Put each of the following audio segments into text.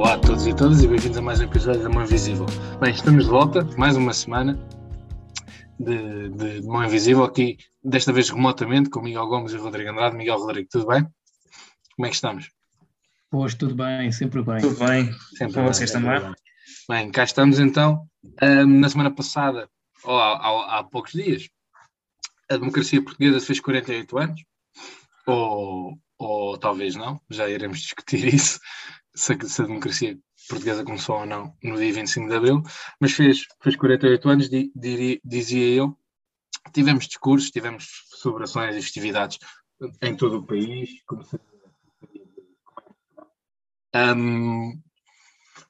Olá a todos e todas e bem-vindos a mais um episódio da Mão Invisível. Bem, estamos de volta, mais uma semana de, de, de Mão Invisível, aqui desta vez remotamente com Miguel Gomes e Rodrigo Andrade. Miguel Rodrigo, tudo bem? Como é que estamos? Hoje tudo bem, sempre bem. Tudo bem, sempre com vocês também. Bem. bem, cá estamos então. Um, na semana passada, ou há, há, há poucos dias, a democracia portuguesa fez 48 anos, ou, ou talvez não, já iremos discutir isso, se a, democracia portuguesa começou ou não no dia 25 de Abril, mas fez, fez 48 anos, di, diria, dizia eu. Tivemos discursos, tivemos celebrações e festividades em todo o país. Um,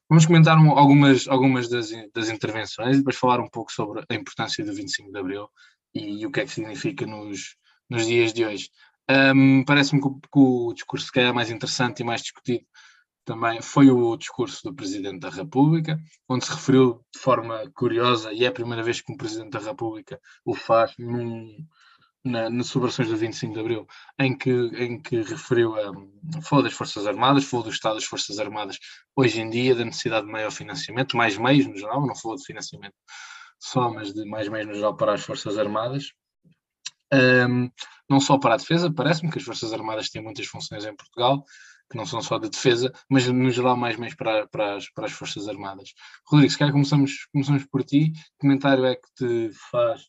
vamos comentar algumas, algumas das, das intervenções e depois falar um pouco sobre a importância do 25 de Abril e, e o que é que significa nos, nos dias de hoje. Um, Parece-me que, que, o discurso que é mais interessante e mais discutido também foi o discurso do Presidente da República, onde se referiu de forma curiosa, e é a primeira vez que um Presidente da República o faz num, na, nas celebrações do 25 de Abril, em que, em que referiu a. falou das Forças Armadas, falou do Estado das Forças Armadas hoje em dia, da necessidade de maior financiamento, mais meios no geral, não falou de financiamento só, mas de mais meios no geral para as Forças Armadas. Um, não só para a defesa, parece-me que as Forças Armadas têm muitas funções em Portugal, que não são só de defesa, mas no geral mais meios para, para, as, para as Forças Armadas. Rodrigo, se calhar começamos, começamos por ti, que comentário é que te faz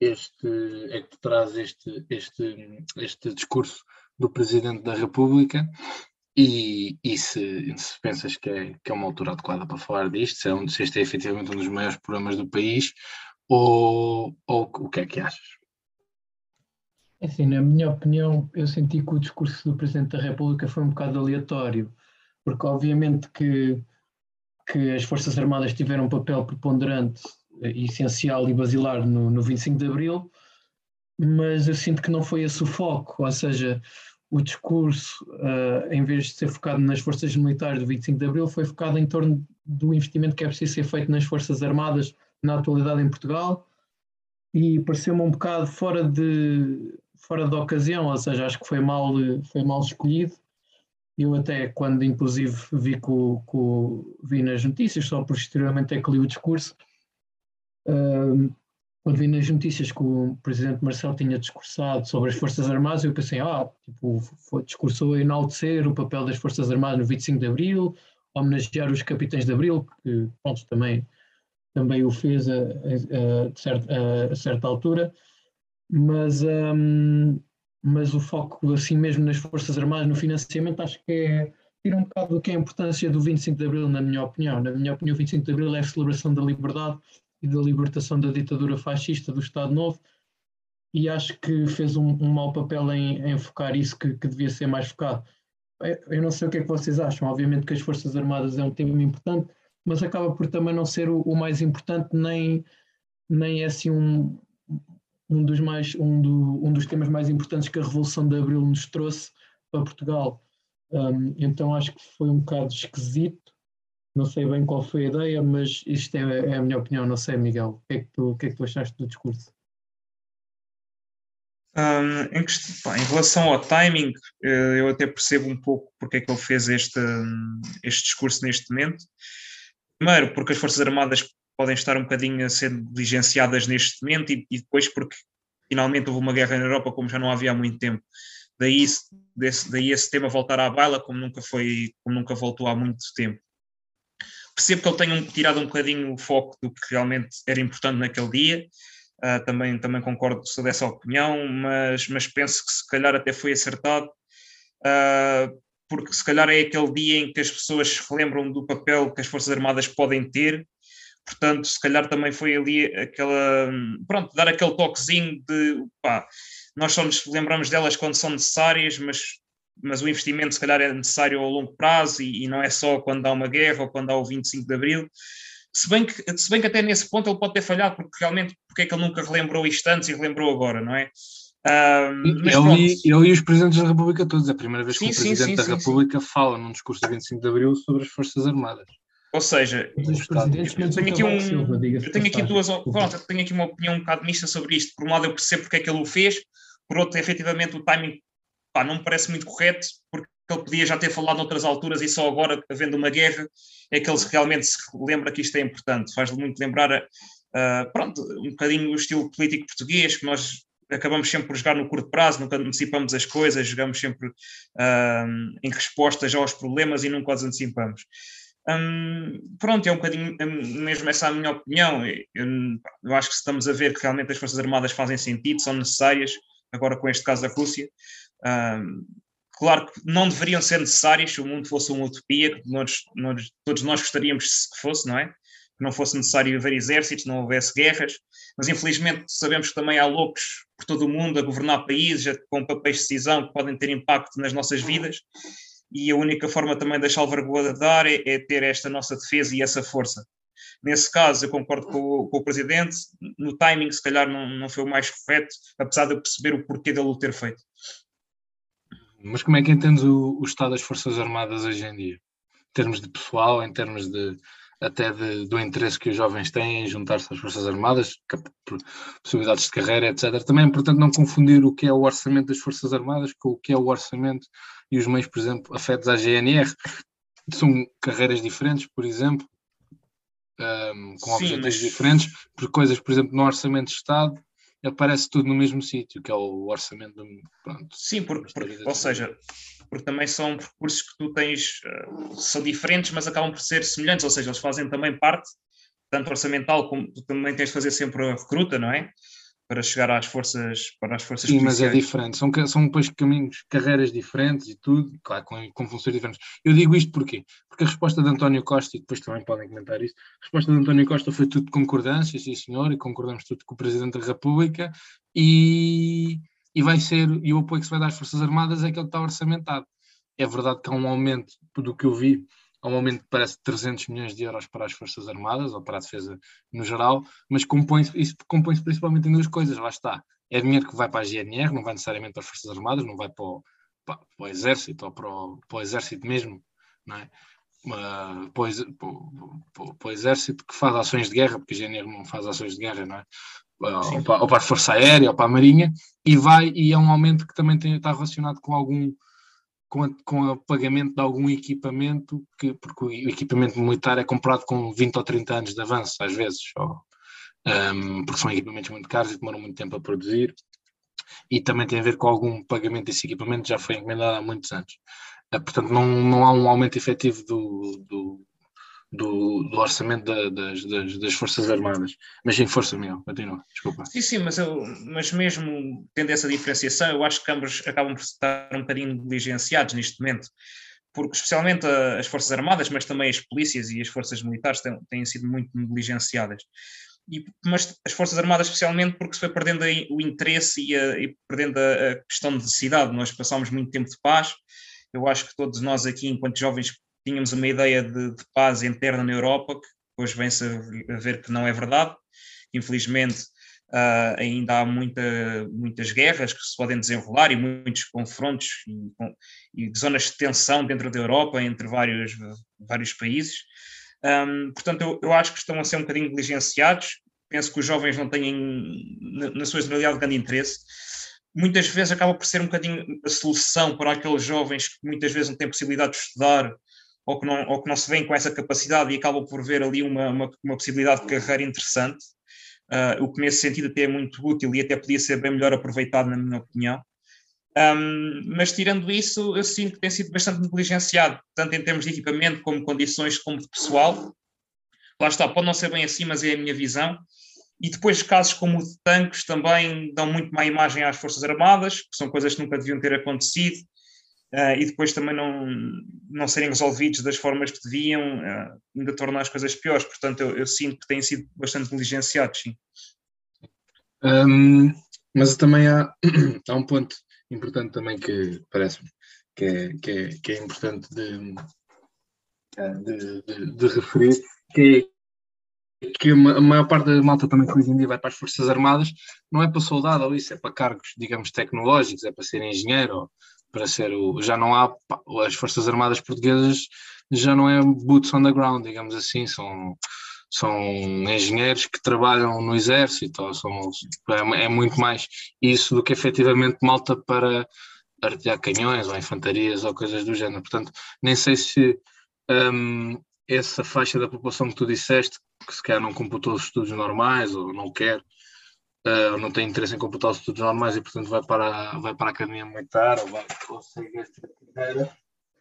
este, é que te traz este, este, este discurso do Presidente da República e, e se, se, pensas que é, que é uma altura adequada para falar disto, se, é um, se este é efetivamente um dos maiores problemas do país ou, ou o que é que achas? É assim, na minha opinião, eu senti que o discurso do Presidente da República foi um bocado aleatório, porque obviamente que, que as Forças Armadas tiveram um papel preponderante, essencial e basilar no, no 25 de Abril, mas eu sinto que não foi esse o foco, ou seja, o discurso, uh, em vez de ser focado nas forças militares do 25 de Abril, foi focado em torno do investimento que é preciso ser feito nas Forças Armadas na atualidade em Portugal, e pareceu-me um bocado fora de, fora da ocasião, ou seja, acho que foi mal, foi mal escolhido. Eu até quando inclusive vi, com, com, vi nas notícias, só posteriormente é que li o discurso, quando vi nas notícias que o presidente Marcelo tinha discursado sobre as Forças Armadas, eu pensei, ah, tipo, foi, discursou a enaltecer o papel das Forças Armadas no 25 de Abril, homenagear os capitães de Abril, que pronto, também, também o fez a, a, a, a certa altura mas, um, mas o foco assim mesmo nas Forças Armadas, no financiamento, acho que é tira um bocado do que é a importância do 25 de Abril, na minha opinião. Na minha opinião, o 25 de Abril é a celebração da liberdade e da libertação da ditadura fascista do Estado Novo e acho que fez um, um mau papel em, em focar isso que, que, devia ser mais focado. Eu não sei o que é que vocês acham, obviamente que as Forças Armadas é um tema importante, mas acaba por também não ser o, o mais importante, nem, nem é assim um, um dos, mais, um, do, um dos temas mais importantes que a Revolução de Abril nos trouxe para Portugal. Um, então acho que foi um bocado esquisito, não sei bem qual foi a ideia, mas isto é, é a minha opinião, não sei, Miguel. O que é que tu, que é que tu achaste do discurso? Um, em, pá, em, relação ao timing, eh, eu até percebo um pouco porque é que ele fez este, este discurso neste momento. Primeiro, porque as Forças Armadas podem estar um bocadinho a ser diligenciadas neste momento e, e, depois porque finalmente houve uma guerra na Europa como já não havia há muito tempo. Daí, desse, daí esse tema voltar à baila como nunca foi, como nunca voltou há muito tempo. Percebo que ele tenha tirado um bocadinho o foco do que realmente era importante naquele dia, uh, também, também concordo com dessa opinião, mas, mas penso que se calhar até foi acertado, uh, porque se calhar é aquele dia em que as pessoas se relembram do papel que as Forças Armadas podem ter portanto, se calhar também foi ali aquela, pronto, dar aquele toquezinho de, pá, nós só nos lembramos delas quando são necessárias, mas, mas o investimento se calhar é necessário ao longo prazo e, e não é só quando há uma guerra ou quando há o 25 de Abril, se bem, que, se bem que até nesse ponto ele pode ter falhado, porque realmente, porque é que ele nunca relembrou isto antes e relembrou agora, não é? Um, ele, e, ele, e, os presidentes da República todos, é a primeira vez que sim, o presidente sim, sim, da República fala num discurso de 25 de Abril sobre as Forças Armadas. Ou seja, eu tenho aqui, um, eu tenho aqui duas, pronto, eu tenho aqui uma opinião um bocado mista sobre isto. Por um lado, eu percebo porque é que ele o fez, por outro, efetivamente, o timing pá, não me parece muito correto, porque que ele podia já ter falado noutras alturas e só agora, havendo uma guerra, é que ele realmente se lembra que isto é importante. Faz muito lembrar, uh, pronto, um bocadinho o estilo político português, que nós acabamos sempre por jogar no curto prazo, nunca antecipamos as coisas, jogamos sempre uh, em respostas aos problemas e nunca os antecipamos. Um, pronto, é um bocadinho mesmo essa a minha opinião. Eu, eu, acho que estamos a ver que realmente as Forças Armadas fazem sentido, são necessárias, agora com este caso da Rússia. Um, claro que não deveriam ser necessárias se o mundo fosse uma utopia, que nós, nós, todos nós gostaríamos que fosse, não é? Que não fosse necessário haver exércitos, não houvesse guerras, mas infelizmente sabemos que também há loucos por todo o mundo a governar países com papéis de decisão que podem ter impacto nas nossas vidas e a única forma também de salvaguardar é, é ter esta nossa defesa e essa força. Nesse caso, eu concordo com o, com o, Presidente, no timing, se calhar, não, não foi o mais correto, apesar de eu perceber o porquê dele o ter feito. Mas como é que entendes o, o estado das Forças Armadas hoje em dia? Em termos de pessoal, em termos de até de, do interesse que os jovens têm em juntar-se às Forças Armadas, possibilidades de carreira, etc. Também é importante não confundir o que é o orçamento das Forças Armadas com o que é o orçamento e os meios, por exemplo, afetos à GNR. São carreiras diferentes, por exemplo, um, com Sim, objetivos mas... diferentes, por coisas, por exemplo, no orçamento de Estado aparece tudo no mesmo sítio, que é o orçamento do. Pronto, Sim, porque, porque ou seja, porque também são percursos que tu tens, uh, são diferentes, mas acabam por ser semelhantes, ou seja, eles fazem também parte, tanto orçamental como tu também tens de fazer sempre a recruta, não é? Para chegar às forças para as forças Sim, policiais. mas é diferente, são, são depois caminhos, carreiras diferentes e tudo, claro, com, com funções diferentes. Eu digo isto porquê? Porque a resposta de António Costa, e depois também podem comentar isso, a resposta de António Costa foi tudo de concordância, sim senhor, e concordamos tudo com o Presidente da República, e, e vai ser, e o apoio que se vai dar às Forças Armadas é aquele que está orçamentado. É verdade que há um aumento, do que eu vi, há um aumento parece 300 milhões de euros para as Forças Armadas ou para a defesa no geral, mas compõe isso compõe-se principalmente em duas coisas, lá está. É dinheiro que vai para a GNR, não vai necessariamente para as Forças Armadas, não vai para o, para, para o Exército ou para o, para o, Exército mesmo, não é? Uh, para, o, para, para, o Exército que faz ações de guerra, porque a GNR não faz ações de guerra, não é? Ou para, ou para, a Força Aérea ou para a Marinha, e vai, e é um aumento que também tem, está relacionado com algum com, a, com o pagamento de algum equipamento, que, porque o equipamento militar é comprado com 20 ou 30 anos de avanço, às vezes, ou, um, porque são equipamentos muito caros e demoram muito tempo a produzir, e também tem a ver com algum pagamento desse equipamento, já foi encomendado há muitos anos. Uh, portanto, não, não há um aumento efetivo do, do, do, do orçamento da, das, das, das, Forças Armadas. Mas sim, força, Miguel, continua, desculpa. Sim, sim, mas, eu, mas mesmo tendo essa diferenciação, eu acho que ambos acabam por estar um bocadinho negligenciados neste momento, porque especialmente as Forças Armadas, mas também as polícias e as forças militares têm, têm sido muito negligenciadas. E, mas as Forças Armadas, especialmente porque se foi perdendo o interesse e, a, e perdendo a, a, questão de cidade. Nós passámos muito tempo de paz. Eu acho que todos nós aqui, enquanto jovens, tínhamos uma ideia de, de paz interna na Europa, que depois vem-se a ver que não é verdade. Infelizmente, uh, ainda há muita, muitas guerras que se podem desenrolar e muitos confrontos e, e zonas de tensão dentro da Europa entre vários, vários países. Um, portanto, eu, eu, acho que estão a ser um bocadinho negligenciados. Penso que os jovens não têm, na, na sua generalidade, grande interesse. Muitas vezes acaba por ser um bocadinho a solução para aqueles jovens que muitas vezes não têm possibilidade de estudar ou que não, ou que não se vêem com essa capacidade e acabam por ver ali uma, uma, uma possibilidade de carreira interessante, uh, o que nesse sentido até é muito útil e até podia ser bem melhor aproveitado, na minha opinião. Um, mas tirando isso, eu sinto que tem sido bastante negligenciado, tanto em termos de equipamento, como condições, como de pessoal. Lá está, pode não ser bem assim, mas é a minha visão. E depois casos como o de tanques também dão muito má imagem às Forças Armadas, que são coisas que nunca deviam ter acontecido uh, e depois também não, não serem resolvidos das formas que deviam, uh, ainda torna as coisas piores. Portanto, eu, eu, sinto que têm sido bastante negligenciados, sim. Um, mas também há, há um ponto importante também que parece-me que é, que, é, que é importante de, de, de, de referir, que é que a maior parte da malta também que hoje em dia vai para as Forças Armadas não é para soldado ou isso, é para cargos, digamos, tecnológicos, é para ser engenheiro ou, para ser o. Já não há. As Forças Armadas Portuguesas já não é boots on the ground, digamos assim, são, são engenheiros que trabalham no exército, são, é, é, muito mais isso do que efetivamente malta para, artear canhões ou infantarias ou coisas do género. Portanto, nem sei se um, essa faixa da população que tu disseste, que se calhar não computou os estudos normais ou não quer, uh, não tem interesse em computar os estudos normais e, portanto, vai para, vai para a academia militar ou vai ou esta carreira,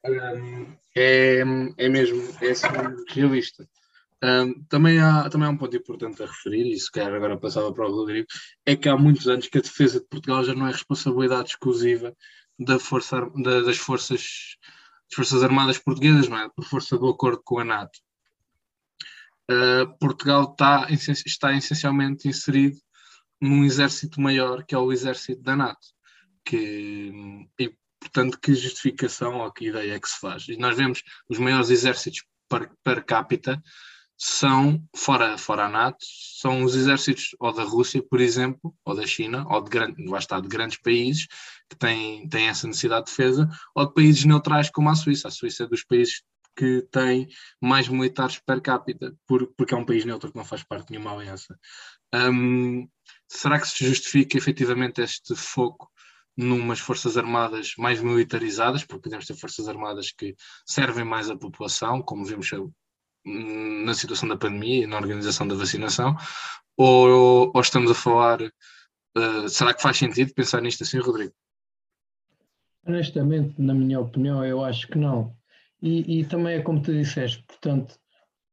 um, é, é mesmo é assim, realista. Um, também, há, também há um ponto importante a referir, e se calhar agora passava para o Rodrigo, é que há muitos anos que a defesa de Portugal já não é responsabilidade exclusiva da força, da, das, forças, das Forças Armadas Portuguesas, não é? Por força do acordo com a NATO. Uh, Portugal está, está essencialmente inserido num exército maior que é o exército da NATO. Que, e, portanto, que justificação ou que ideia é que se faz? E nós vemos os maiores exércitos per, per capita são, fora, fora a NATO, são os exércitos ou da Rússia, por exemplo, ou da China, ou de, grande, lá está, de grandes países que têm, têm essa necessidade de defesa, ou de países neutrais como a Suíça. A Suíça é dos países que tem mais militares per capita, por, porque é um país neutro que não faz parte de nenhuma aliança. Um, será que se justifica efetivamente este foco numas forças armadas mais militarizadas, porque podemos ter forças armadas que servem mais à população, como vimos na situação da pandemia e na organização da vacinação, ou, ou estamos a falar, uh, será que faz sentido pensar nisto assim, Rodrigo? Honestamente, na minha opinião, eu acho que não. E, e também é como tu disseste, portanto,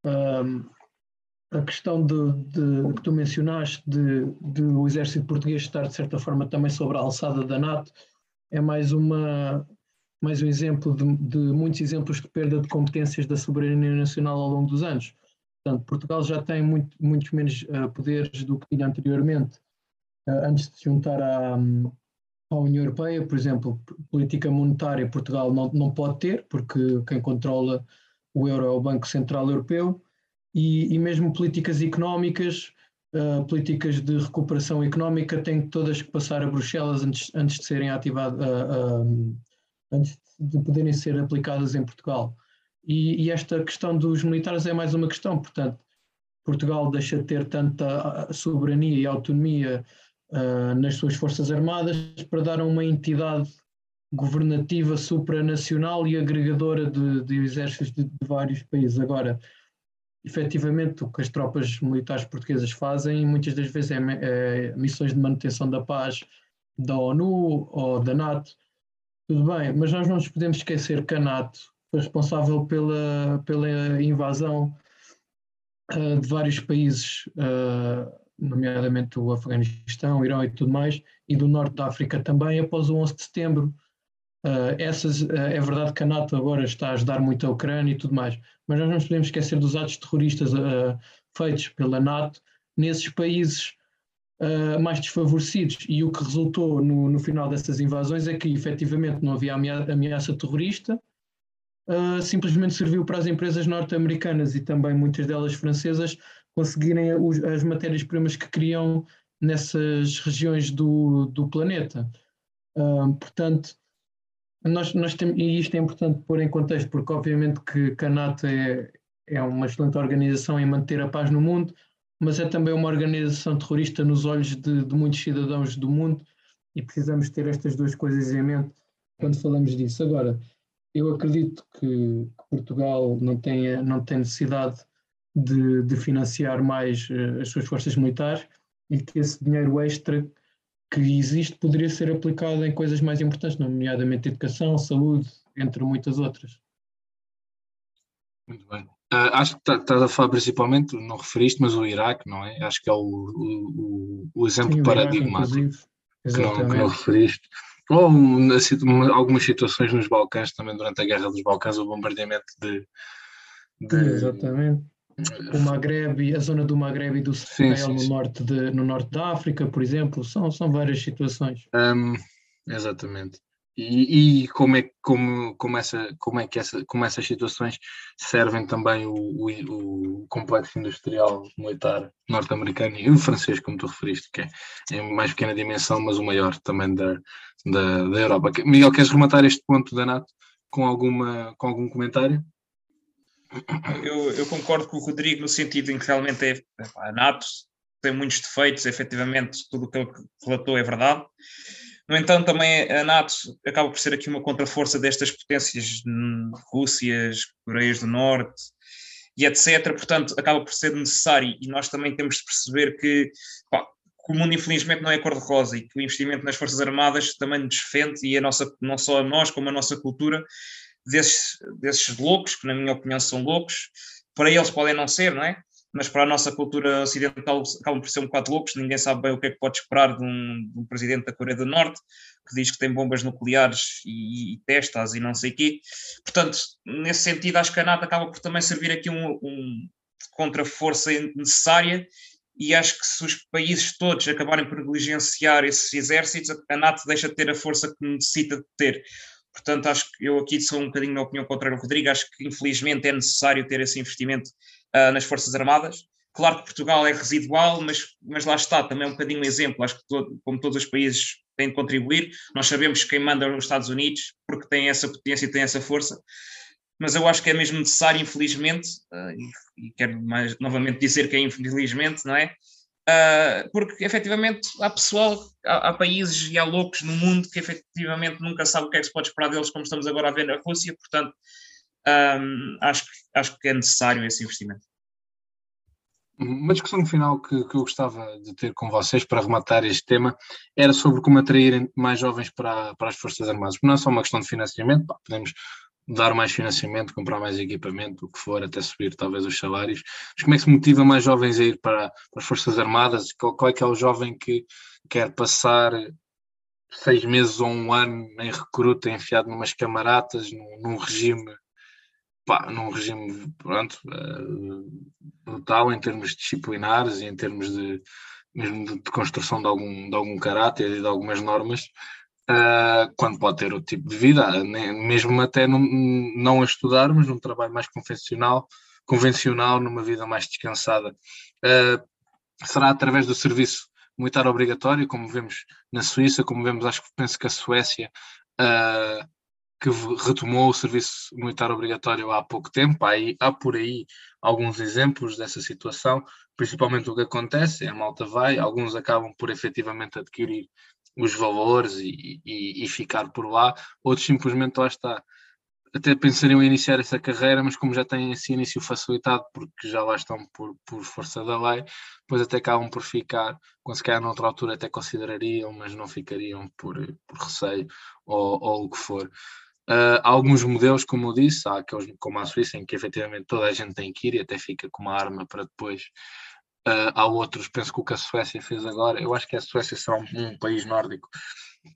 um, a questão de, de, que tu mencionaste de, de, o exército português estar, de certa forma, também sobre a alçada da NATO, é mais uma, mais um exemplo de, de, muitos exemplos de perda de competências da soberania nacional ao longo dos anos. Portanto, Portugal já tem muito, muitos menos uh, poderes do que tinha anteriormente, uh, antes de se juntar à, à União Europeia. Por exemplo, política monetária Portugal não, não pode ter, porque quem controla o euro é o Banco Central Europeu, e, e mesmo políticas económicas, uh, políticas de recuperação económica, têm todas que passar a Bruxelas antes, antes de serem ativadas antes de poderem ser aplicadas em Portugal. E, e, esta questão dos militares é mais uma questão, portanto, Portugal deixa de ter tanta soberania e autonomia uh, nas suas Forças Armadas para dar a uma entidade governativa supranacional e agregadora de, de exércitos de, de, vários países. Agora, efetivamente, o que as tropas militares portuguesas fazem muitas das vezes é, é missões de manutenção da paz da ONU ou da NATO, tudo bem, mas nós não nos podemos esquecer que a NATO foi responsável pela, pela invasão uh, de vários países, uh, nomeadamente o Afeganistão, o Irão e tudo mais, e do norte da África também, após o 11 de setembro. Uh, essas, é verdade que a NATO agora está a ajudar muito a Ucrânia e tudo mais, mas nós não podemos esquecer dos atos terroristas feitos pela NATO nesses países uh, mais desfavorecidos. E o que resultou no, no, final dessas invasões é que efetivamente não havia ameaça, terrorista, uh, simplesmente serviu para as empresas norte-americanas e também muitas delas francesas conseguirem os, as matérias-primas que queriam nessas regiões do, do planeta. Uh, portanto, nós, nós temos, e isto é importante pôr em contexto, porque obviamente que, a NATO é, é uma excelente organização em manter a paz no mundo, mas é também uma organização terrorista nos olhos de, de, muitos cidadãos do mundo e precisamos ter estas duas coisas em mente quando falamos disso. Agora, eu acredito que, Portugal não, tenha, não tem necessidade de, de financiar mais uh, as suas forças militares e que esse dinheiro extra que existe poderia ser aplicado em coisas mais importantes, nomeadamente educação, saúde, entre muitas outras. Muito bem. Uh, acho que estás tá a falar principalmente, não referiste, mas o Iraque, não é? Acho que é o, o, o exemplo Sim, paradigmático que, não, que não referiste. Ou uma, algumas situações nos Balcãs, também durante a Guerra dos Balcãs, o bombardeamento de. de Exatamente. O Maghreb, a zona do Maghreb e do Sahel no, norte de, no norte da África, por exemplo, são, são várias situações. Um, exatamente. E, e, como, é, como, como, essa, como é que essa, como essas situações servem também o, o, o complexo industrial militar norte-americano e o francês, como tu referiste, que é em mais pequena dimensão, mas o maior também da, da, da Europa. Miguel, queres rematar este ponto da NATO com, alguma, com algum comentário? Eu, eu concordo com o Rodrigo no sentido em que realmente é, a NATO tem muitos defeitos, efetivamente tudo o que ele relatou é verdade, No entanto, também a NATO acaba por ser aqui uma contraforça destas potências Rússias, Coreias do Norte e etc. Portanto, acaba por ser necessário e nós também temos de perceber que, pá, que o mundo infelizmente não é cor-de-rosa e que o investimento nas Forças Armadas também nos defende e a nossa, não só a nós como a nossa cultura desses, desses loucos, que na minha opinião são loucos, para eles podem não ser, não é? mas para a nossa cultura ocidental acabam por ser um bocado loucos, ninguém sabe bem o que é que pode esperar de um, de um presidente da Coreia do Norte, que diz que tem bombas nucleares e, e testas e não sei o quê. Portanto, nesse sentido, acho que a NATO acaba por também servir aqui um, um contra-força necessária e acho que se os países todos acabarem por negligenciar esses exércitos, a NATO deixa de ter a força que necessita de ter. Portanto, acho que eu aqui sou um bocadinho na opinião contrária ao Rodrigo, acho que infelizmente é necessário ter esse investimento uh, nas Forças Armadas. Claro que Portugal é residual, mas, mas lá está, também é um bocadinho um exemplo. Acho que, todo, como todos os países têm de contribuir, nós sabemos quem manda os Estados Unidos, porque tem essa potência e tem essa força. Mas eu acho que é mesmo necessário, infelizmente, uh, e, e, quero mais, novamente dizer que é infelizmente, não é? Uh, porque efetivamente há pessoal, há, há, países e há loucos no mundo que efetivamente nunca sabem o que é que se pode esperar deles, como estamos agora a ver na Rússia, portanto, um, acho, acho que é necessário esse investimento. Uma discussão final que, que, eu gostava de ter com vocês para rematar este tema era sobre como atrair mais jovens para, para as Forças Armadas. Não é só uma questão de financiamento, pá, podemos dar mais financiamento, comprar mais equipamento, o que for, até subir talvez os salários. Mas como é que se motiva mais jovens a ir para, para as Forças Armadas? Qual, qual, é que é o jovem que quer passar seis meses ou um ano em recruta, enfiado numas camaratas, num, num regime pá, num regime pronto, uh, brutal em termos disciplinares e em termos de mesmo de, de construção de algum, de algum caráter e de algumas normas, uh, quando pode ter outro tipo de vida, mesmo até num, não a estudar, mas num trabalho mais convencional, convencional, numa vida mais descansada. Uh, será através do serviço militar obrigatório, como vemos na Suíça, como vemos, acho que penso que a Suécia uh, que retomou o serviço militar obrigatório há pouco tempo. Há, aí, há por aí alguns exemplos dessa situação, principalmente o que acontece, a malta vai, alguns acabam por efetivamente adquirir os valores e, e, e ficar por lá, outros simplesmente lá está. Até pensariam em iniciar essa carreira, mas como já têm esse início facilitado, porque já lá estão por, por força da lei, depois até acabam por ficar, quando se calhar noutra altura até considerariam, mas não ficariam por, por receio ou, ou o que for. Uh, há alguns modelos, como eu disse, há aqueles como a Suíça, em que efetivamente toda a gente tem que ir e até fica com uma arma para depois. Uh, há outros, penso que o que a Suécia fez agora, eu acho que a Suécia será um, um país nórdico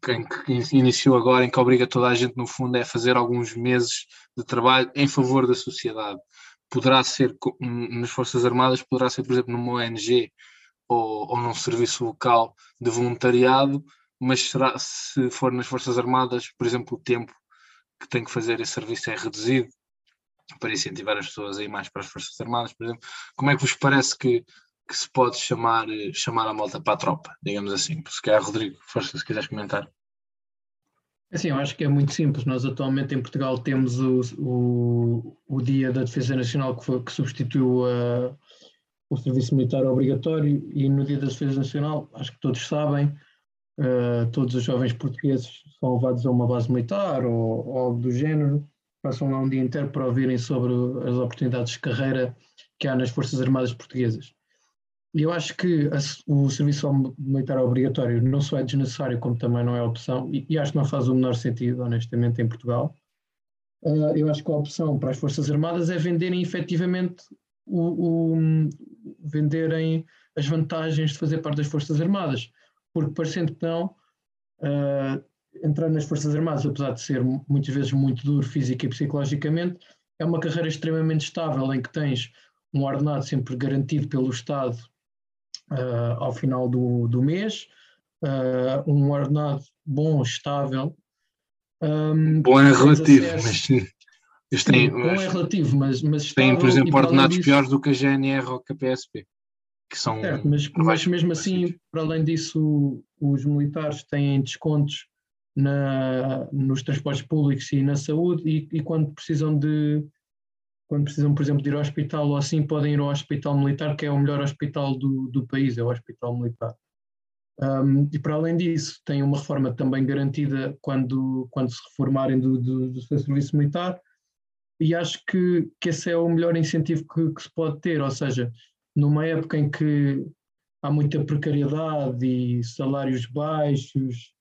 que, iniciou agora, em que obriga toda a gente, no fundo, é fazer alguns meses de trabalho em favor da sociedade. Poderá ser nas Forças Armadas, poderá ser, por exemplo, numa ONG ou, ou num serviço local de voluntariado, mas será, se for nas Forças Armadas, por exemplo, o tempo que tem que fazer esse serviço é reduzido para incentivar as pessoas a ir mais para as Forças Armadas, por exemplo. Como é que vos parece que, que se pode chamar, chamar a malta para a tropa, digamos assim? Se calhar, Rodrigo, força, se quiseres comentar. Assim, eu acho que é muito simples. Nós atualmente em Portugal temos o, o, o Dia da Defesa Nacional que, foi, que substituiu a, o Serviço Militar Obrigatório e no Dia da Defesa Nacional, acho que todos sabem, uh, todos os jovens portugueses são levados a uma base militar ou, ou algo do género, passam lá um dia inteiro para ouvirem sobre as oportunidades de carreira que há nas Forças Armadas Portuguesas. Eu acho que a, o serviço militar obrigatório não só é desnecessário, como também não é opção, e, e acho que não faz o menor sentido, honestamente, em Portugal. Uh, eu acho que a opção para as Forças Armadas é venderem efetivamente o, o, venderem as vantagens de fazer parte das Forças Armadas porque parecendo que não, uh, entrar nas Forças Armadas, apesar de ser muitas vezes muito duro física e psicologicamente, é uma carreira extremamente estável em que tens um ordenado sempre garantido pelo Estado ao final do, do mês, uh, um ordenado bom, estável. Um, bom é relativo, acesso, mas eles têm, bom é relativo, mas, mas têm, por exemplo, ordenados disso, piores do que a GNR ou que a PSP que são. Certo, mas, mas mesmo assim, para além disso, os militares têm descontos na, nos transportes públicos e na saúde, e, e, quando precisam de. Quando precisam, por exemplo, de ir ao hospital ou assim, podem ir ao hospital militar, que é o melhor hospital do, do país, é o hospital militar. Um, e para além disso, têm uma reforma também garantida quando, quando se reformarem do, do, do seu serviço militar, e acho que, que esse é o melhor incentivo que, que, se pode ter, ou seja, numa época em que há muita precariedade e salários baixos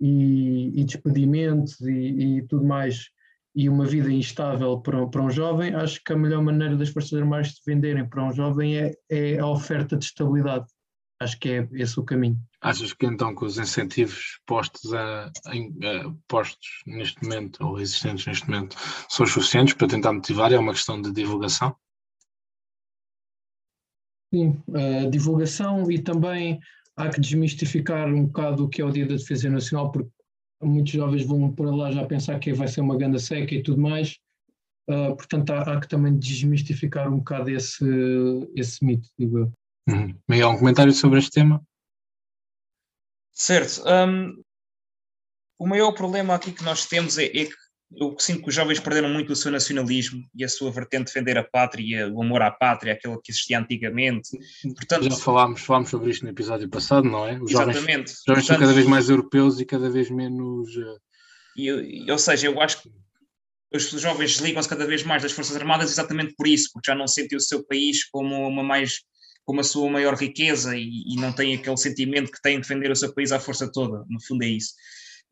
e, e despedimentos e, e, tudo mais, e uma vida instável para, para um jovem, acho que a melhor maneira das Forças Armadas se venderem para um jovem é, é a oferta de estabilidade. Acho que é esse o caminho. Achas que então que os incentivos postos, a, a, postos neste momento, ou existentes neste momento, são suficientes para tentar motivar? É uma questão de divulgação? Sim, divulgação e também há que desmistificar um bocado o que é o Dia da Defesa Nacional, porque muitos jovens vão para lá já pensar que vai ser uma ganda seca e tudo mais. Uh, portanto, há, há, que também desmistificar um bocado esse, esse mito, digo eu. Uhum. Miguel, um comentário sobre este tema? Certo. Um, o maior problema aqui que nós temos é, é, que eu sinto que os jovens perderam muito o seu nacionalismo e a sua vertente de defender a pátria, o amor à pátria, aquele que existia antigamente. Portanto, Já falámos, falámos sobre isto no episódio passado, não é? Os exatamente. Jovens, os jovens são cada vez mais europeus e cada vez menos. Uh... E, ou seja, eu acho que os jovens desligam-se cada vez mais das Forças Armadas exatamente por isso, porque já não sentem o seu país como uma mais como a sua maior riqueza e, e, não tem aquele sentimento que tem de defender o seu país à força toda, no fundo é isso.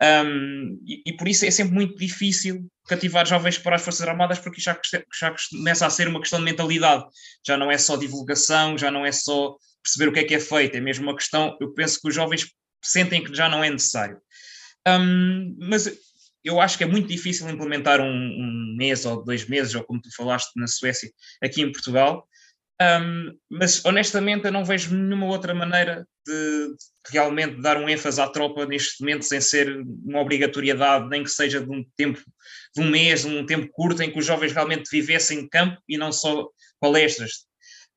Um, e, e, por isso é sempre muito difícil cativar jovens para as Forças Armadas, porque já, já começa a ser uma questão de mentalidade, já não é só divulgação, já não é só perceber o que é que é feito, é mesmo uma questão, eu penso que os jovens sentem que já não é necessário. Um, mas eu acho que é muito difícil implementar um, um, mês ou dois meses, ou como tu falaste na Suécia, aqui em Portugal, um, mas honestamente eu não vejo nenhuma outra maneira de, de, realmente dar um ênfase à tropa neste momento sem ser uma obrigatoriedade, nem que seja de um tempo, de um mês, um tempo curto em que os jovens realmente vivessem em campo e não só palestras.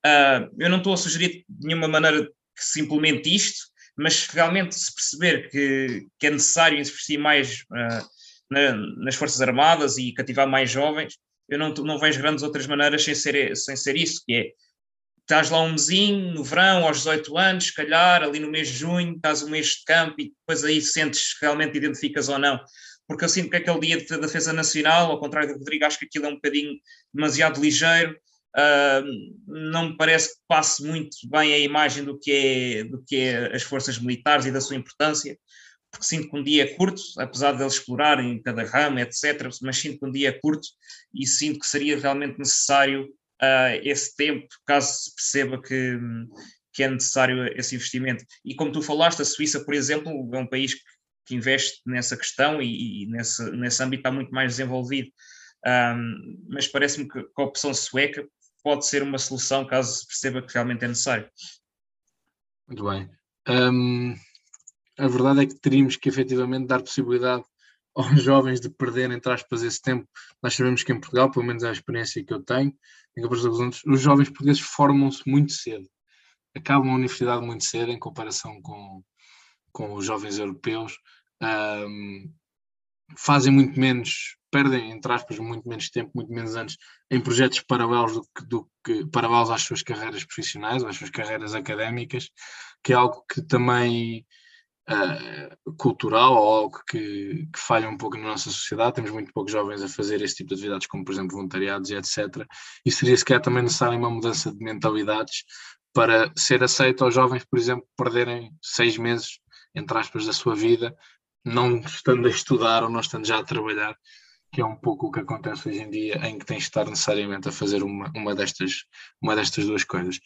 Uh, eu não estou a sugerir de nenhuma maneira que se implemente isto, mas realmente se perceber que, que é necessário investir mais uh, na, nas Forças Armadas e cativar mais jovens, eu não, não vejo grandes outras maneiras sem ser, sem ser isso, que é estás lá um mesinho, no verão, aos 18 anos, se calhar, ali no mês de junho, estás um mês de campo e depois aí sentes realmente identificas ou não. Porque eu sinto que aquele dia de defesa nacional, ao contrário do Rodrigo, acho que aquilo é um bocadinho demasiado ligeiro, uh, não me parece que passe muito bem a imagem do que, é, do que é as forças militares e da sua importância, porque sinto que um dia é curto, apesar de eles explorarem cada ramo, etc., mas sinto que um dia é curto e sinto que seria realmente necessário uh, esse tempo, caso se perceba que, que é necessário esse investimento. E como tu falaste, a Suíça, por exemplo, é um país que investe nessa questão e, e nesse, nesse âmbito está muito mais desenvolvido. Um, mas parece-me que, a opção sueca pode ser uma solução caso se perceba que realmente é necessário. Muito bem. Um, a verdade é que teríamos que efetivamente dar possibilidade aos jovens de perder, entre aspas, esse tempo. Nós sabemos que em Portugal, pelo menos a experiência que eu tenho, em comparação os jovens portugueses formam-se muito cedo. Acabam a universidade muito cedo em comparação com, com os jovens europeus. Um, fazem muito menos, perdem, entre aspas, muito menos tempo, muito menos anos em projetos paralelos do que, do que paralelos às suas carreiras profissionais, às suas carreiras académicas, que é algo que também uh, cultural ou algo que, que, falha um pouco na nossa sociedade. Temos muito poucos jovens a fazer este tipo de atividades, como por exemplo voluntariados e etc. E seria sequer também necessário uma mudança de mentalidades para ser aceito aos jovens, por exemplo, perderem seis meses, entre aspas, da sua vida, não estando a estudar ou não estando já a trabalhar, que é um pouco o que acontece hoje em dia, em que tens de estar necessariamente a fazer uma, uma, destas, uma destas duas coisas.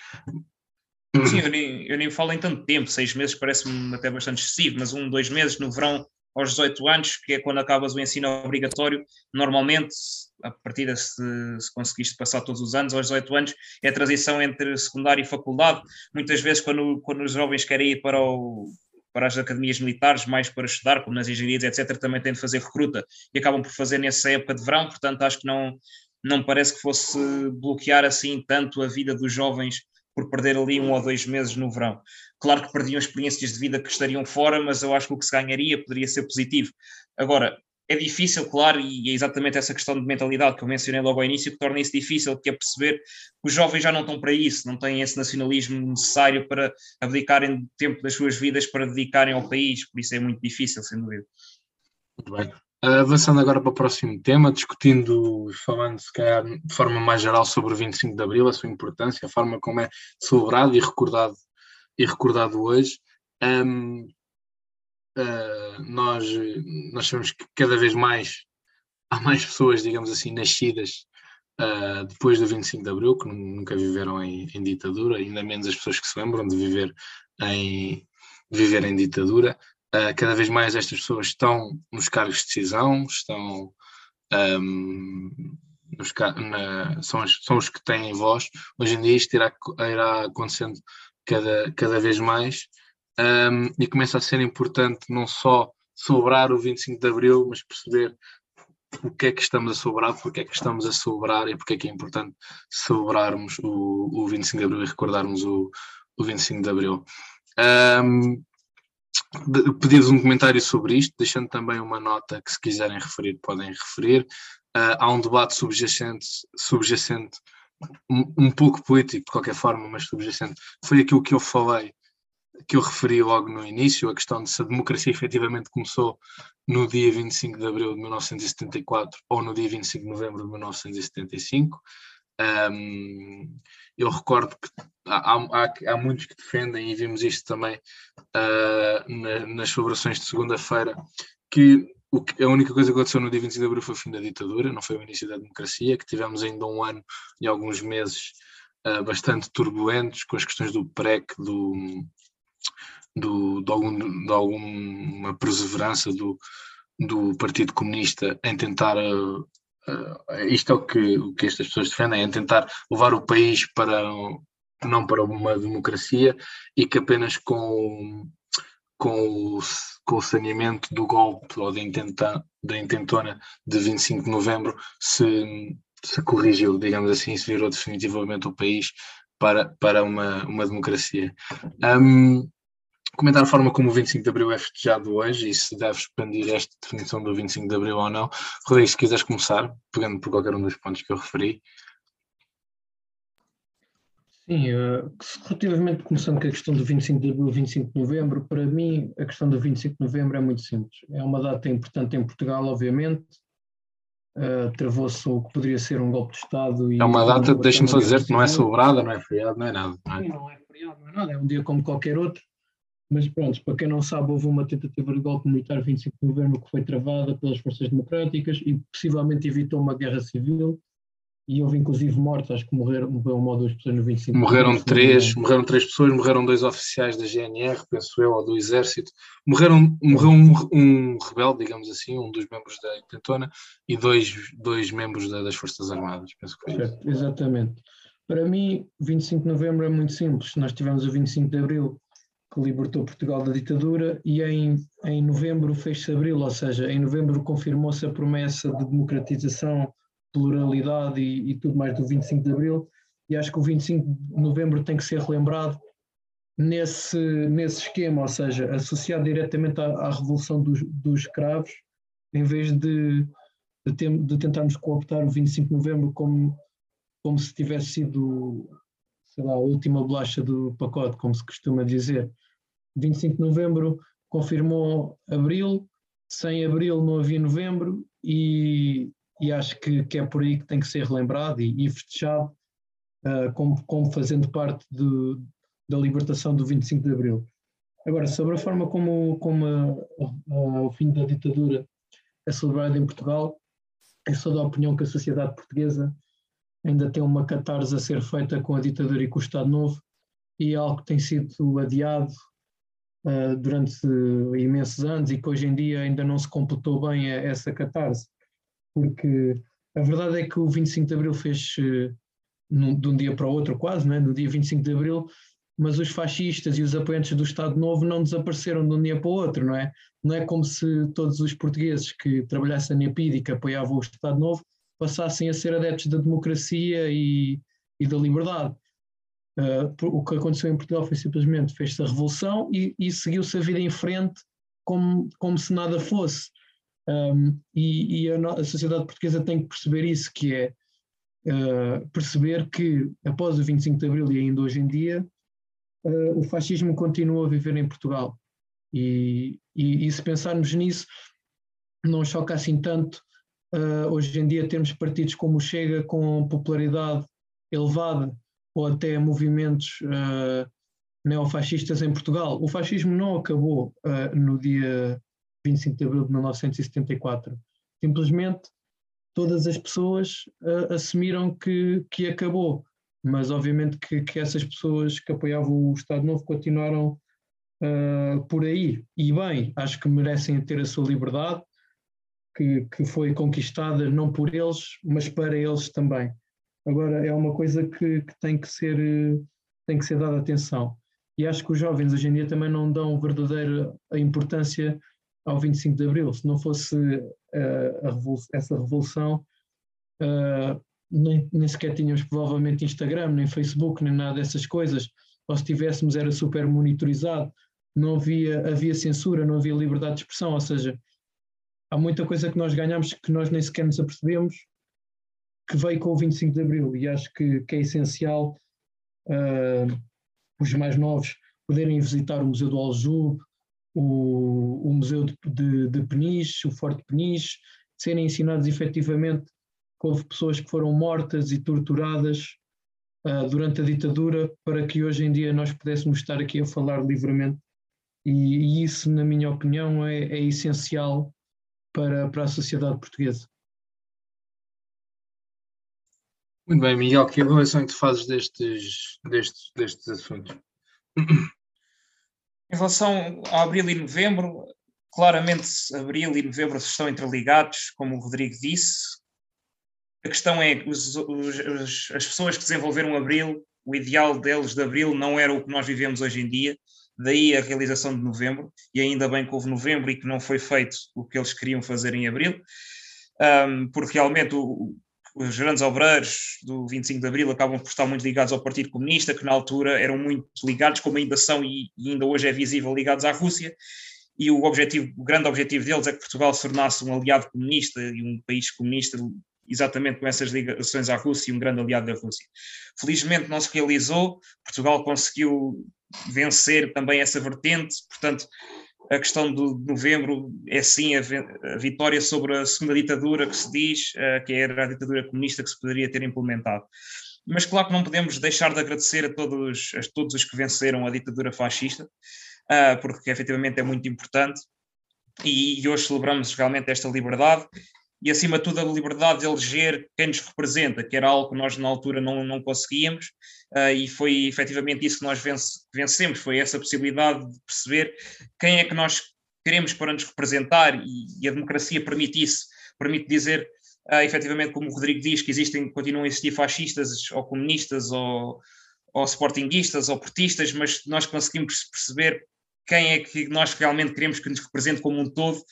Sim, eu nem, eu nem falo em tanto tempo, seis meses parece-me até bastante excessivo, mas um, dois meses no verão aos 18 anos, que é quando acabas o ensino obrigatório, normalmente, a partir de se, se conseguiste passar todos os anos, aos 18 anos, é a transição entre secundário e faculdade. Muitas vezes, quando, quando os jovens querem ir para, o, para as academias militares, mais para estudar, como nas engenharias, etc., também têm de fazer recruta e acabam por fazer nessa época de verão, portanto, acho que não, não parece que fosse bloquear assim tanto a vida dos jovens por perder ali um ou dois meses no verão. Claro que perdiam experiências de vida que estariam fora, mas eu acho que o que se ganharia poderia ser positivo. Agora, é difícil, claro, e é exatamente essa questão de mentalidade que eu mencionei logo ao início que torna isso difícil, que é perceber que os jovens já não estão para isso, não têm esse nacionalismo necessário para abdicarem tempo das suas vidas para dedicarem ao país, por isso é muito difícil, sem dúvida. Muito bem. Avançando agora para o próximo tema, discutindo, falando se calhar de forma mais geral sobre o 25 de Abril, a sua importância, a forma como é celebrado e recordado, e recordado hoje. Um, uh, nós, nós sabemos que cada vez mais há mais pessoas, digamos assim, nascidas uh, depois do 25 de Abril, que nunca viveram em, em, ditadura, ainda menos as pessoas que se lembram de viver em, de viver em ditadura. Uh, cada vez mais estas pessoas estão nos cargos de decisão, estão um, nos, na, são, os, são os que têm voz. Hoje em dia isto irá, irá acontecendo cada, cada vez mais um, e começa a ser importante não só sobrar o 25 de Abril, mas perceber o que é que estamos a sobrar, porque é que estamos a sobrar e porque é que é importante celebrarmos o, o 25 de Abril e recordarmos o, o 25 de Abril. Um, Pedi-vos um comentário sobre isto, deixando também uma nota que, se quiserem referir, podem referir. Uh, há um debate subjacente, subjacente um, um, pouco político, de qualquer forma, mas subjacente. Foi aquilo que eu falei, que eu referi logo no início, a questão de se a democracia efetivamente começou no dia 25 de abril de 1974 ou no dia 25 de novembro de 1975. Um, eu recordo que há, há, há, muitos que defendem, e vimos isto também uh, na, nas celebrações de segunda-feira, que, que, a única coisa que aconteceu no dia 25 de abril foi o fim da ditadura, não foi o início da democracia, que tivemos ainda um ano e alguns meses uh, bastante turbulentos com as questões do PREC, do, do, de, algum, de alguma perseverança do, do Partido Comunista em tentar uh, isto é o que, o que estas pessoas defendem, é tentar levar o país para não para uma democracia e que apenas com, com, o, com o saneamento do golpe ou da, intenta, da intentona de 25 de novembro se, se corrigiu, digamos assim, se virou definitivamente o país para, para uma, uma democracia. Um, comentar a forma como o 25 de Abril é festejado hoje e se deve expandir esta definição do 25 de Abril ou não. Rodrigo, se quiseres começar, pegando por qualquer um dos pontos que eu referi. Sim, uh, relativamente começando com a questão do 25 de Abril e 25 de Novembro, para mim a questão do 25 de Novembro é muito simples. É uma data importante em Portugal, obviamente. Uh, Travou-se o que poderia ser um golpe de Estado. é uma data, deixa-me só dizer que não é celebrada, não é feriado, não é nada. Não é? Sim, não é feriado, não é nada, é um dia como qualquer outro. Mas pronto, para quem não sabe, houve uma tentativa de golpe militar 25 de novembro que foi travada pelas forças democráticas e possivelmente evitou uma guerra civil. E houve inclusive mortes, acho que morreram, morreram uma ou duas pessoas no 25 Morreram de três, morreram três pessoas, morreram dois oficiais da GNR, penso eu, ou do Exército. Morreram, morreu um, um rebelde, digamos assim, um dos membros da intentona, e dois, dois membros da, das Forças Armadas, penso que foi certo, Exatamente. Para mim, 25 de novembro é muito simples. Nós tivemos o 25 de abril que libertou Portugal da ditadura, e em, em novembro fez-se abril, ou seja, em novembro confirmou-se a promessa de democratização, pluralidade e, e, tudo mais do 25 de abril, e acho que o 25 de novembro tem que ser relembrado nesse, nesse esquema, ou seja, associado diretamente à, à Revolução dos, dos Escravos, em vez de, de, tem, de tentarmos cooptar o 25 de novembro como, como se tivesse sido sei lá, a última bolacha do pacote, como se costuma dizer. 25 de novembro confirmou abril, sem abril não havia novembro e, e acho que, que, é por aí que tem que ser relembrado e, e festejado uh, como, como, fazendo parte de, da libertação do 25 de abril. Agora, sobre a forma como, como a, a, o fim da ditadura é celebrado em Portugal, eu sou da opinião que a sociedade portuguesa ainda tem uma catarse a ser feita com a ditadura e com o Estado Novo e é algo que tem sido adiado uh, durante imensos anos e que hoje em dia ainda não se completou bem a, essa catarse, porque a verdade é que o 25 de Abril fez uh, num, de um dia para o outro quase, né? no dia 25 de Abril, mas os fascistas e os apoiantes do Estado Novo não desapareceram de um dia para o outro, não é? Não é como se todos os portugueses que trabalhassem na PID e que apoiavam o Estado Novo passassem a ser adeptos da democracia e, e da liberdade. Uh, o que aconteceu em Portugal foi simplesmente fez-se a revolução e, e seguiu-se a vida em frente como, como se nada fosse. Um, e, e a, a, sociedade portuguesa tem que perceber isso, que é uh, perceber que após o 25 de Abril e ainda hoje em dia, uh, o fascismo continua a viver em Portugal. E, e, e, se pensarmos nisso, não choca assim tanto uh, hoje em dia termos partidos como o Chega com popularidade elevada ou até movimentos neofascistas em Portugal. O fascismo não acabou no dia 25 de abril de 1974. Simplesmente todas as pessoas uh, assumiram que, que acabou, mas obviamente que, que essas pessoas que apoiavam o Estado Novo continuaram uh, por aí. E bem, acho que merecem ter a sua liberdade, que, que foi conquistada não por eles, mas para eles também. Agora, é uma coisa que, que tem, que ser, tem que ser dada atenção. E acho que os jovens hoje em dia também não dão verdadeira importância ao 25 de Abril. Se não fosse uh, essa revolução, uh, nem, nem, sequer tínhamos provavelmente Instagram, nem Facebook, nem nada dessas coisas. Ou se tivéssemos era super monitorizado, não havia, havia censura, não havia liberdade de expressão, ou seja, há muita coisa que nós ganhamos que nós nem sequer nos apercebemos que veio com o 25 de Abril e acho que, que é essencial uh, os mais novos poderem visitar o Museu do Aljube, o, o Museu de, de, de Peniche, o Forte Peniche, serem ensinados efetivamente que houve pessoas que foram mortas e torturadas uh, durante a ditadura para que hoje em dia nós pudéssemos estar aqui a falar livremente. E, e isso, na minha opinião, é, é essencial para, para a sociedade portuguesa. Muito bem, Miguel, que avaliação é que tu fazes destes, destes, destes assuntos? Em relação a abril e novembro, claramente abril e novembro estão interligados, como o Rodrigo disse. A questão é que os, os, as pessoas que desenvolveram abril, o ideal deles de abril não era o que nós vivemos hoje em dia, daí a realização de novembro, e ainda bem que houve novembro e que não foi feito o que eles queriam fazer em abril, um, porque realmente o, os grandes obreiros do 25 de Abril acabam por estar muito ligados ao Partido Comunista, que na altura eram muito ligados, como ainda são e, e ainda hoje é visível, ligados à Rússia, e o, objetivo, o grande objetivo deles é que Portugal se tornasse um aliado comunista e um país comunista, exatamente com essas ligações à Rússia e um grande aliado da Rússia. Felizmente não se realizou, Portugal conseguiu vencer também essa vertente, portanto, a questão do de novembro é sim a, a, vitória sobre a segunda ditadura que se diz, uh, que era a ditadura comunista que se poderia ter implementado. Mas claro que não podemos deixar de agradecer a todos, a todos os que venceram a ditadura fascista, uh, porque efetivamente é muito importante. E, e hoje celebramos realmente esta liberdade e, acima de tudo, a liberdade de eleger quem nos representa, que era algo que nós na altura não, não conseguíamos, uh, e foi efetivamente isso que nós vence, vencemos, foi essa possibilidade de perceber quem é que nós queremos para nos representar, e, e a democracia permite isso, permite dizer, uh, efetivamente, como o Rodrigo diz, que existem, continuam a existir fascistas ou comunistas ou, ou sportinguistas ou portistas, mas nós conseguimos perceber quem é que nós realmente queremos que nos represente como um todo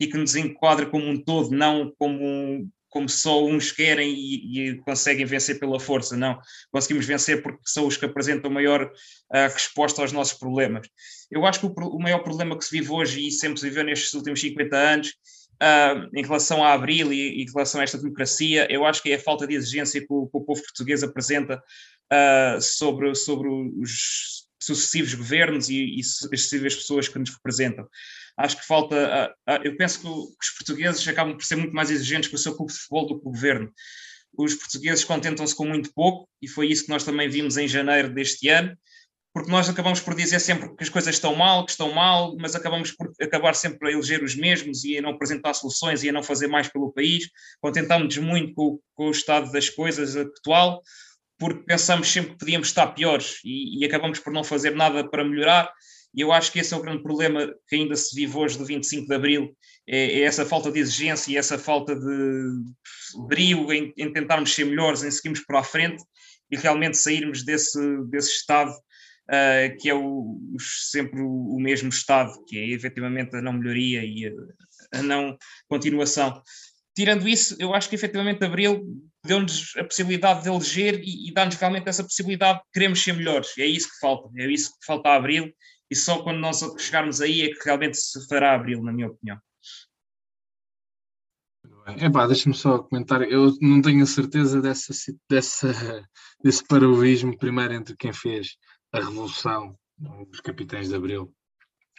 e que nos enquadra como um todo, não como, como só uns querem e, e, conseguem vencer pela força, não. Conseguimos vencer porque são os que apresentam maior uh, resposta aos nossos problemas. Eu acho que o, o, maior problema que se vive hoje e sempre se viveu nestes últimos 50 anos, uh, em relação a Abril e, em relação a esta democracia, eu acho que é a falta de exigência que o, que o povo português apresenta uh, sobre, sobre os sucessivos governos e, e sucessivas pessoas que nos representam acho que falta. Eu penso que os portugueses acabam por ser muito mais exigentes com o seu clube de futebol do que o governo. Os portugueses contentam-se com muito pouco, e foi isso que nós também vimos em janeiro deste ano, porque nós acabamos por dizer sempre que as coisas estão mal, que estão mal, mas acabamos por acabar sempre a eleger os mesmos e a não apresentar soluções e a não fazer mais pelo país. Contentamos-nos muito com, com, o estado das coisas atual, porque pensamos sempre que podíamos estar piores e, e acabamos por não fazer nada para melhorar e eu acho que esse é o grande problema que ainda se vive hoje do 25 de Abril, é, é essa falta de exigência e essa falta de brio em, em, tentarmos ser melhores, em seguirmos para a frente e realmente sairmos desse, desse estado uh, que é o, sempre o, o, mesmo estado, que é efetivamente a não melhoria e a, a não continuação. Tirando isso, eu acho que efetivamente Abril deu-nos a possibilidade de eleger e, e dá-nos realmente essa possibilidade de queremos ser melhores. É isso que falta, é isso que falta a Abril e só quando nós chegarmos aí é que realmente se fará abril, na minha opinião. Epá, deixa-me só comentar. Eu não tenho a certeza dessa, dessa, desse paralelismo, primeiro entre quem fez a Revolução, os capitães de Abril,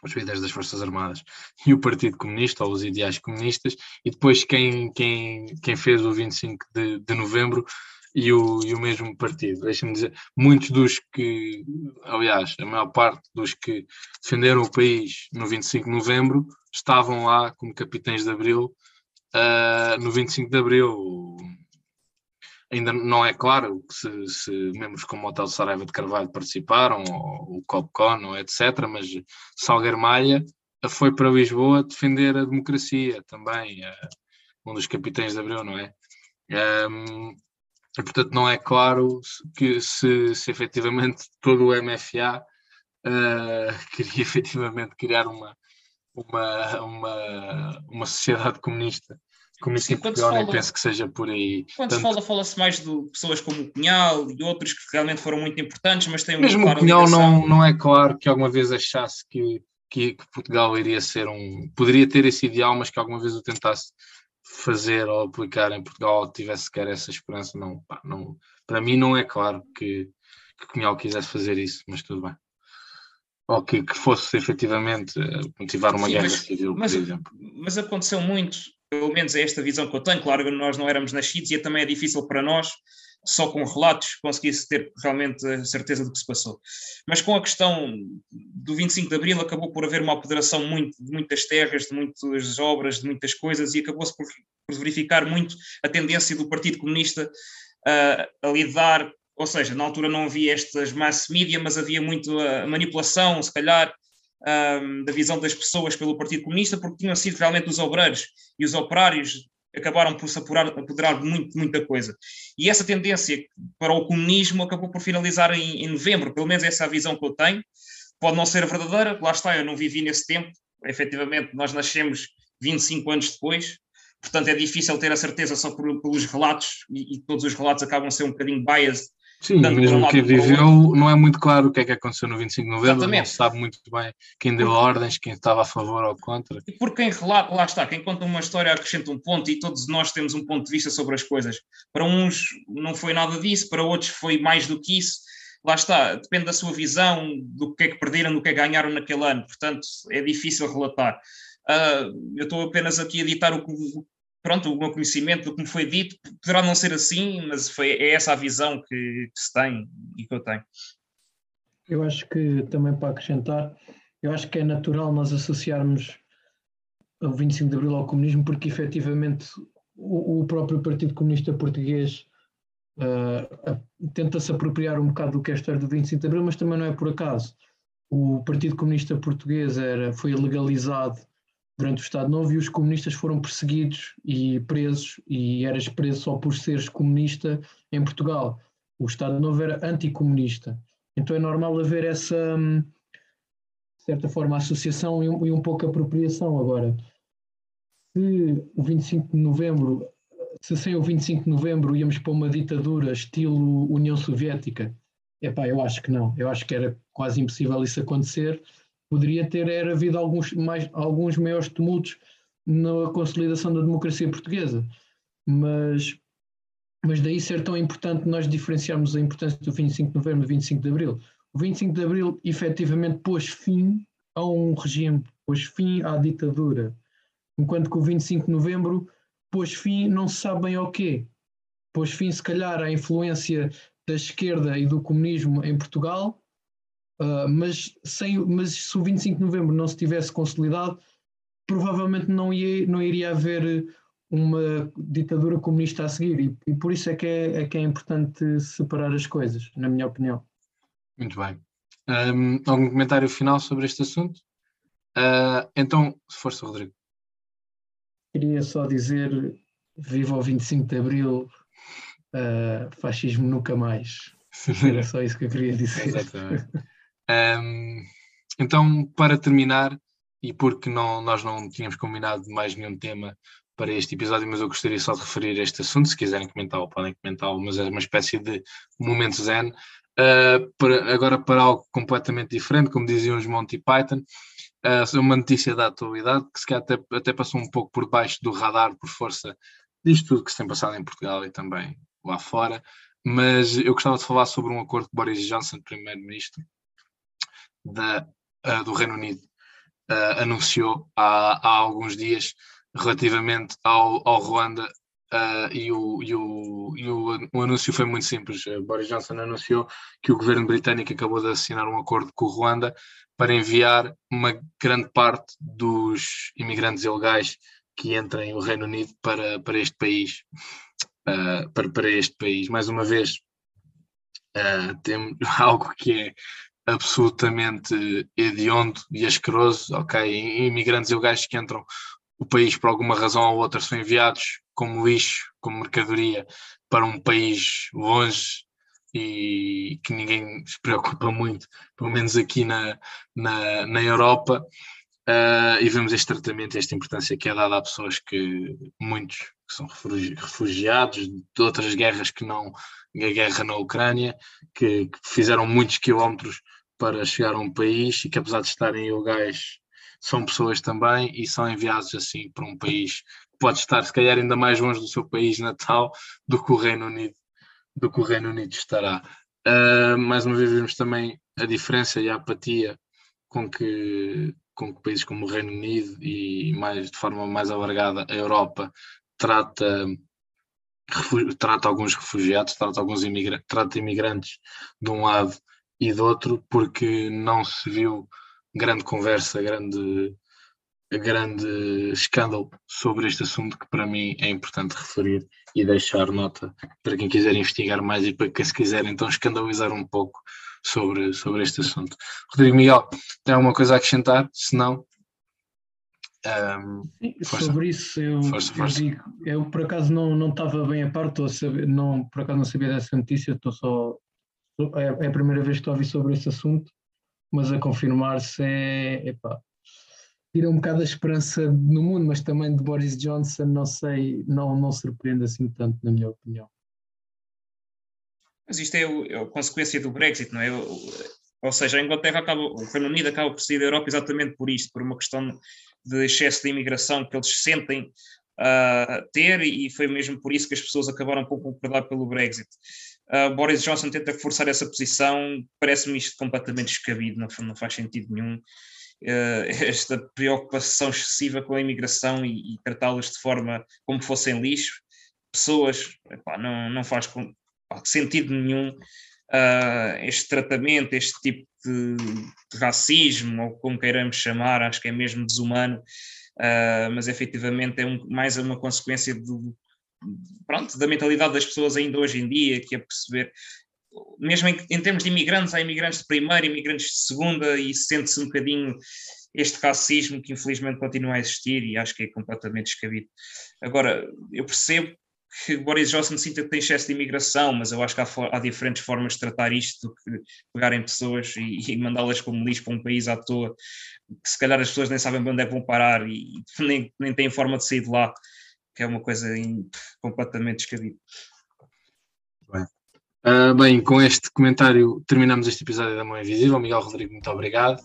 os líderes das Forças Armadas, e o Partido Comunista, ou os ideais comunistas, e depois quem, quem, quem fez o 25 de, de Novembro e o, e o mesmo partido. Deixa-me dizer, muitos dos que, aliás, a maior parte dos que defenderam o país no 25 de Novembro estavam lá como capitães de Abril uh, no 25 de Abril. Ainda não é claro se, se membros como o Hotel Saraiva de Carvalho participaram, ou o Copcon, ou etc., mas Salgueiro Malha foi para Lisboa defender a democracia também, uh, um dos capitães de Abril, não é? Um, e, portanto, não é claro que se, se efetivamente todo o MFA uh, queria efetivamente criar uma, uma, uma, uma sociedade comunista. Comunista Sim, Portugal, nem penso que seja por aí. Quando Tanto, se fala, fala-se mais de pessoas como o Cunhal e outros que realmente foram muito importantes, mas têm uma Mesmo o Cunhal não, não é claro que alguma vez achasse que, que, que, Portugal iria ser um. poderia ter esse ideal, mas que alguma vez o tentasse fazer ou aplicar em Portugal ou tivesse sequer essa esperança. Não, pá, não, para mim não é claro que, que Cunhal quisesse fazer isso, mas tudo bem ou que, que fosse efetivamente eh, motivar uma Sim, guerra mas, civil, mas, por exemplo. Mas aconteceu muito, pelo menos é esta visão que eu tenho. Claro que nós não éramos nascidos e é também é difícil para nós, só com relatos, conseguir ter realmente a certeza do que se passou. Mas com a questão do 25 de Abril, acabou por haver uma apoderação muito, de muitas terras, de muitas obras, de muitas coisas, e acabou-se por, por verificar muito a tendência do Partido Comunista a, a lidar ou seja, na altura não havia estas mass media, mas havia muito a manipulação, se calhar, um, da visão das pessoas pelo Partido Comunista, porque tinham sido realmente os obreiros e os operários acabaram por se apurar, apoderar de muito, muita coisa. E essa tendência para o comunismo acabou por finalizar em, em novembro, pelo menos essa é a visão que eu tenho. Pode não ser verdadeira, lá está, eu não vivi nesse tempo, efetivamente nós nascemos 25 anos depois, portanto é difícil ter a certeza só por, pelos relatos, e, e, todos os relatos acabam a ser um bocadinho biased Sim, mesmo quem viveu, não é muito claro o que é que aconteceu no 25 de novembro, Exatamente. não se sabe muito bem quem deu ordens, quem estava a favor ou contra. E por quem relata, lá está, quem conta uma história acrescenta um ponto e todos nós temos um ponto de vista sobre as coisas. Para uns não foi nada disso, para outros foi mais do que isso. Lá está, depende da sua visão, do que é que perderam, do que é que ganharam naquele ano, portanto é difícil relatar. Uh, eu estou apenas aqui a editar o que, pronto, o meu conhecimento do que me foi dito poderá não ser assim, mas foi, é essa a visão que, que se tem e que eu tenho. Eu acho que também para acrescentar, eu acho que é natural nós associarmos o 25 de Abril ao comunismo, porque efetivamente o, o próprio Partido Comunista Português uh, tenta-se apropriar um bocado do que é a história do 25 de Abril, mas também não é por acaso. O Partido Comunista Português era, foi legalizado durante o Estado Novo e os comunistas foram perseguidos e presos, e eras preso só por seres comunista em Portugal. O Estado Novo era anticomunista. Então é normal haver essa, hum, de certa forma, associação e um, e um pouco apropriação. Agora, se o 25 de novembro, se sem o 25 de novembro íamos para uma ditadura estilo União Soviética, epá, eu acho que não. Eu acho que era quase impossível isso acontecer poderia ter era havido alguns, mais, alguns maiores tumultos na consolidação da democracia portuguesa. Mas, mas daí ser tão importante nós diferenciarmos a importância do 25 de novembro e do 25 de abril. O 25 de abril efetivamente pôs fim a um regime, pôs fim à ditadura, enquanto que o 25 de novembro pôs fim não se sabe bem ao quê. Pôs fim, se calhar, à influência da esquerda e do comunismo em Portugal, Uh, mas, sem, mas se o 25 de novembro não se tivesse consolidado, provavelmente não, ia, não iria haver uma ditadura comunista a seguir, e, e por isso é que é, é, que é importante separar as coisas, na minha opinião. Muito bem. Um, algum comentário final sobre este assunto? Uh, então, força, Rodrigo. Queria só dizer: viva o 25 de Abril, uh, fascismo nunca mais. Era só isso que eu queria dizer. Exatamente. Um, então, para terminar, e porque não, nós não tínhamos combinado mais nenhum tema para este episódio, mas eu gostaria só de referir este assunto, se quiserem comentar, podem comentar, mas é uma espécie de momento zen. Uh, para, agora para algo completamente diferente, como diziam os Monty Python, uh, uma notícia da atualidade que se até, até passou um pouco por baixo do radar por força disto tudo que se tem passado em Portugal e também lá fora, mas eu gostava de falar sobre um acordo que Boris Johnson, primeiro-ministro uh, do Reino Unido, uh, anunciou há, há, alguns dias relativamente ao, ao Ruanda uh, e, o, e, o, e o, o, anúncio foi muito simples. Boris Johnson anunciou que o governo britânico acabou de assinar um acordo com o Ruanda para enviar uma grande parte dos imigrantes ilegais que entrem no Reino Unido para, para este país. Para, para este país. Mais uma vez, uh, temos algo que é absolutamente hediondo e asqueroso, ok? Imigrantes ilegais que entram o país por alguma razão ou outra são enviados como lixo, como mercadoria para um país longe e que ninguém se preocupa muito, pelo menos aqui na, na, na Europa, uh, e vemos este tratamento, esta importância que é dada a pessoas que, muitos, que são refugiados de outras guerras que não a guerra na Ucrânia, que, que fizeram muitos quilómetros para chegar a um país e que apesar de estarem ilegais são pessoas também e são enviados assim para um país que pode estar se calhar ainda mais longe do seu país natal do que o Reino Unido do que o Reino Unido estará. Uh, mais uma vez vemos também a diferença e a apatia com que, com que países como o Reino Unido e mais de forma mais alargada a Europa trata trata alguns refugiados, trata alguns imigrantes, trata imigrantes de um lado e do outro, porque não se viu grande conversa, grande, grande escândalo sobre este assunto que para mim é importante referir e deixar nota para quem quiser investigar mais e para quem se quiser então escandalizar um pouco sobre, sobre este assunto. Rodrigo Miguel, tem alguma coisa a acrescentar? Se não, um, sobre isso eu, força, força. eu, digo, eu por acaso não, não estava bem a par, saber, não, por acaso não sabia dessa notícia, estou só é, é a primeira vez que estou a ouvir sobre esse assunto, mas a confirmar-se é, epá, tira um bocado a esperança no mundo, mas também de Boris Johnson, não sei, não, não surpreende assim tanto, na minha opinião. Mas isto é, o, é a consequência do Brexit, não é? Ou seja, a Inglaterra acaba, o Reino Unido acaba por sair da Europa exatamente por isto, por uma questão de excesso de imigração que eles sentem uh, ter, e foi mesmo por isso que as pessoas acabaram por concordar pelo Brexit. Uh, Boris Johnson tenta forçar essa posição, parece-me isto completamente descabido, não, não faz sentido nenhum. Uh, esta preocupação excessiva com a imigração e, e tratá-las de forma como fossem lixo, pessoas, epá, não, não faz com, sentido nenhum uh, este tratamento, este tipo de, de, racismo, ou como queiramos chamar, acho que é mesmo desumano, mas efetivamente é um, mais uma consequência do, pronto, da mentalidade das pessoas ainda hoje em dia, que é perceber, mesmo em, em termos de imigrantes, há imigrantes de primeira, imigrantes de segunda, e sente-se um bocadinho este racismo que infelizmente continua a existir e acho que é completamente descabido. Agora, eu percebo que Boris Johnson sinta que tem excesso de imigração, mas eu acho que há, há diferentes formas de tratar isto do que pegarem pessoas e, e mandá-las como lixo para um país à toa, que se calhar as pessoas nem sabem onde é que vão parar e, nem, nem têm forma de sair de lá, que é uma coisa in, completamente descabida. Bem. Uh, bem, com este comentário terminamos este episódio da Mão Invisível. Miguel Rodrigo, muito obrigado.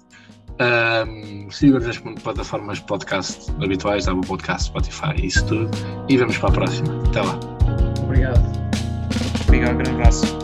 Um, Sigam-nos nas plataformas podcast habituais, Apple Podcast, Spotify, isso tudo. E vamos para a próxima. Até lá. Obrigado. Obrigado, grande abraço.